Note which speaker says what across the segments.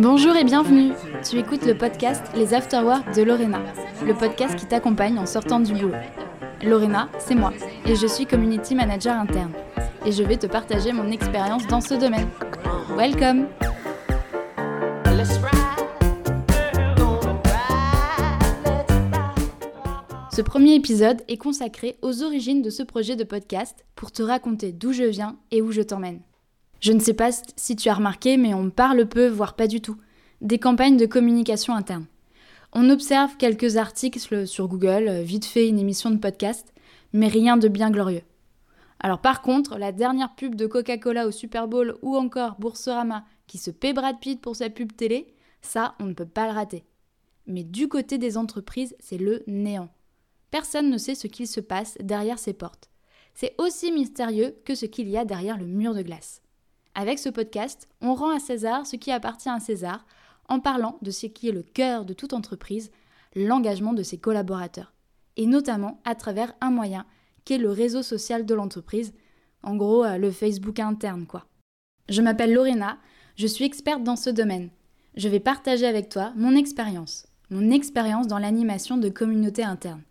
Speaker 1: Bonjour et bienvenue. Tu écoutes le podcast Les Afterwork de Lorena, le podcast qui t'accompagne en sortant du boulot. Lorena, c'est moi, et je suis community manager interne. Et je vais te partager mon expérience dans ce domaine. Welcome Ce premier épisode est consacré aux origines de ce projet de podcast pour te raconter d'où je viens et où je t'emmène. Je ne sais pas si tu as remarqué, mais on parle peu, voire pas du tout, des campagnes de communication interne. On observe quelques articles sur Google, euh, vite fait une émission de podcast, mais rien de bien glorieux. Alors par contre, la dernière pub de Coca-Cola au Super Bowl ou encore Boursorama qui se paie Brad Pitt pour sa pub télé, ça, on ne peut pas le rater. Mais du côté des entreprises, c'est le néant. Personne ne sait ce qu'il se passe derrière ces portes. C'est aussi mystérieux que ce qu'il y a derrière le mur de glace. Avec ce podcast, on rend à César ce qui appartient à César en parlant de ce qui est le cœur de toute entreprise, l'engagement de ses collaborateurs, et notamment à travers un moyen qu'est le réseau social de l'entreprise, en gros euh, le Facebook interne quoi. Je m'appelle Lorena, je suis experte dans ce domaine. Je vais partager avec toi mon expérience, mon expérience dans l'animation de communautés internes.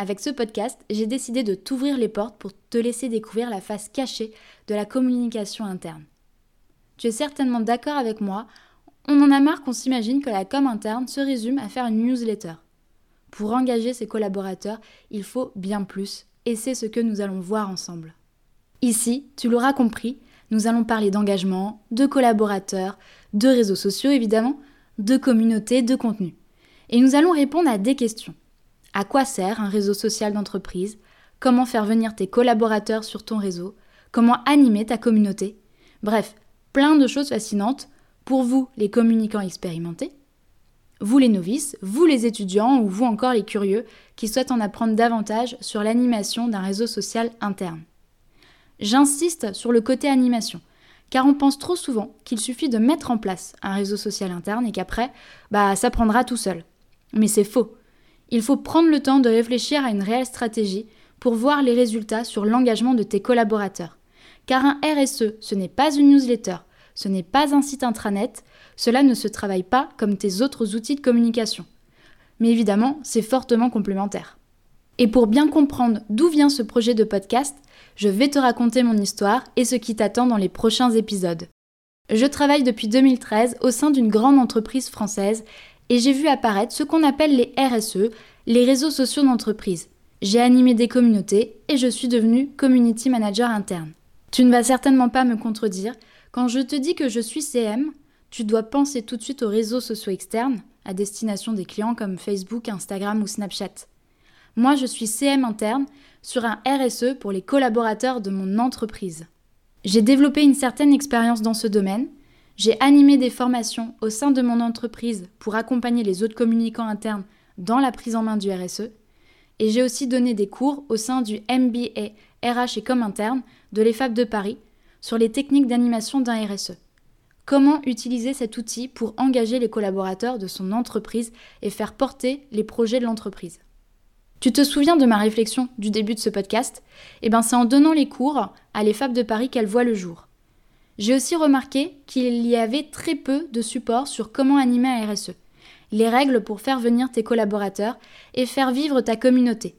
Speaker 1: Avec ce podcast, j'ai décidé de t'ouvrir les portes pour te laisser découvrir la face cachée de la communication interne. Tu es certainement d'accord avec moi, on en a marre qu'on s'imagine que la com interne se résume à faire une newsletter. Pour engager ses collaborateurs, il faut bien plus, et c'est ce que nous allons voir ensemble. Ici, tu l'auras compris, nous allons parler d'engagement, de collaborateurs, de réseaux sociaux évidemment, de communauté, de contenu. Et nous allons répondre à des questions. À quoi sert un réseau social d'entreprise? Comment faire venir tes collaborateurs sur ton réseau? Comment animer ta communauté? Bref, plein de choses fascinantes pour vous, les communicants expérimentés, vous les novices, vous les étudiants ou vous encore les curieux qui souhaitent en apprendre davantage sur l'animation d'un réseau social interne. J'insiste sur le côté animation, car on pense trop souvent qu'il suffit de mettre en place un réseau social interne et qu'après, bah, ça prendra tout seul. Mais c'est faux. Il faut prendre le temps de réfléchir à une réelle stratégie pour voir les résultats sur l'engagement de tes collaborateurs. Car un RSE, ce n'est pas une newsletter, ce n'est pas un site intranet, cela ne se travaille pas comme tes autres outils de communication. Mais évidemment, c'est fortement complémentaire. Et pour bien comprendre d'où vient ce projet de podcast, je vais te raconter mon histoire et ce qui t'attend dans les prochains épisodes. Je travaille depuis 2013 au sein d'une grande entreprise française et j'ai vu apparaître ce qu'on appelle les RSE, les réseaux sociaux d'entreprise. J'ai animé des communautés et je suis devenue community manager interne. Tu ne vas certainement pas me contredire, quand je te dis que je suis CM, tu dois penser tout de suite aux réseaux sociaux externes, à destination des clients comme Facebook, Instagram ou Snapchat. Moi, je suis CM interne sur un RSE pour les collaborateurs de mon entreprise. J'ai développé une certaine expérience dans ce domaine, j'ai animé des formations au sein de mon entreprise pour accompagner les autres communicants internes dans la prise en main du RSE, et j'ai aussi donné des cours au sein du MBA RH et com interne de l'EFAB de Paris sur les techniques d'animation d'un RSE. Comment utiliser cet outil pour engager les collaborateurs de son entreprise et faire porter les projets de l'entreprise? Tu te souviens de ma réflexion du début de ce podcast? Eh bien, c'est en donnant les cours à l'EFAB de Paris qu'elle voit le jour. J'ai aussi remarqué qu'il y avait très peu de support sur comment animer un RSE, les règles pour faire venir tes collaborateurs et faire vivre ta communauté.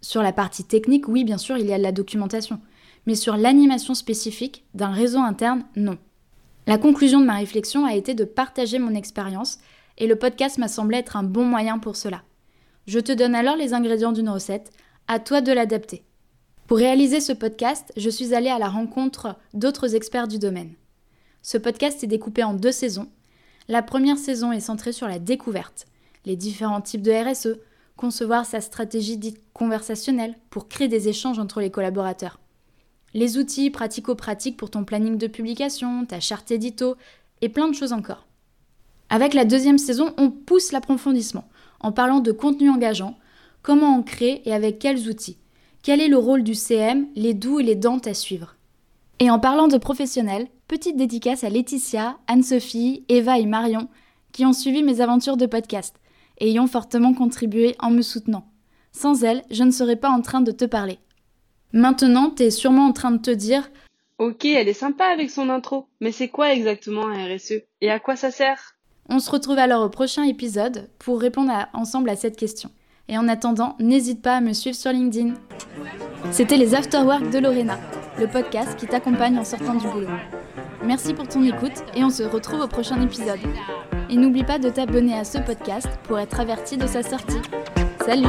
Speaker 1: Sur la partie technique, oui, bien sûr, il y a de la documentation mais sur l'animation spécifique d'un réseau interne, non. La conclusion de ma réflexion a été de partager mon expérience et le podcast m'a semblé être un bon moyen pour cela. Je te donne alors les ingrédients d'une recette, à toi de l'adapter. Pour réaliser ce podcast, je suis allée à la rencontre d'autres experts du domaine. Ce podcast est découpé en deux saisons. La première saison est centrée sur la découverte, les différents types de RSE, concevoir sa stratégie dite conversationnelle pour créer des échanges entre les collaborateurs les outils pratico-pratiques pour ton planning de publication, ta charte édito et plein de choses encore. Avec la deuxième saison, on pousse l'approfondissement en parlant de contenu engageant, comment en créer et avec quels outils, quel est le rôle du CM, les doux et les dents à suivre? Et en parlant de professionnels, petite dédicace à Laetitia, Anne-Sophie, Eva et Marion qui ont suivi mes aventures de podcast et y ont fortement contribué en me soutenant. Sans elles, je ne serais pas en train de te parler. Maintenant, tu es sûrement en train de te dire
Speaker 2: Ok, elle est sympa avec son intro. Mais c'est quoi exactement un RSE Et à quoi ça sert?
Speaker 1: On se retrouve alors au prochain épisode pour répondre ensemble à cette question. Et en attendant, n'hésite pas à me suivre sur LinkedIn. C'était les Afterwork de Lorena, le podcast qui t'accompagne en sortant du boulot. Merci pour ton écoute et on se retrouve au prochain épisode. Et n'oublie pas de t'abonner à ce podcast pour être averti de sa sortie. Salut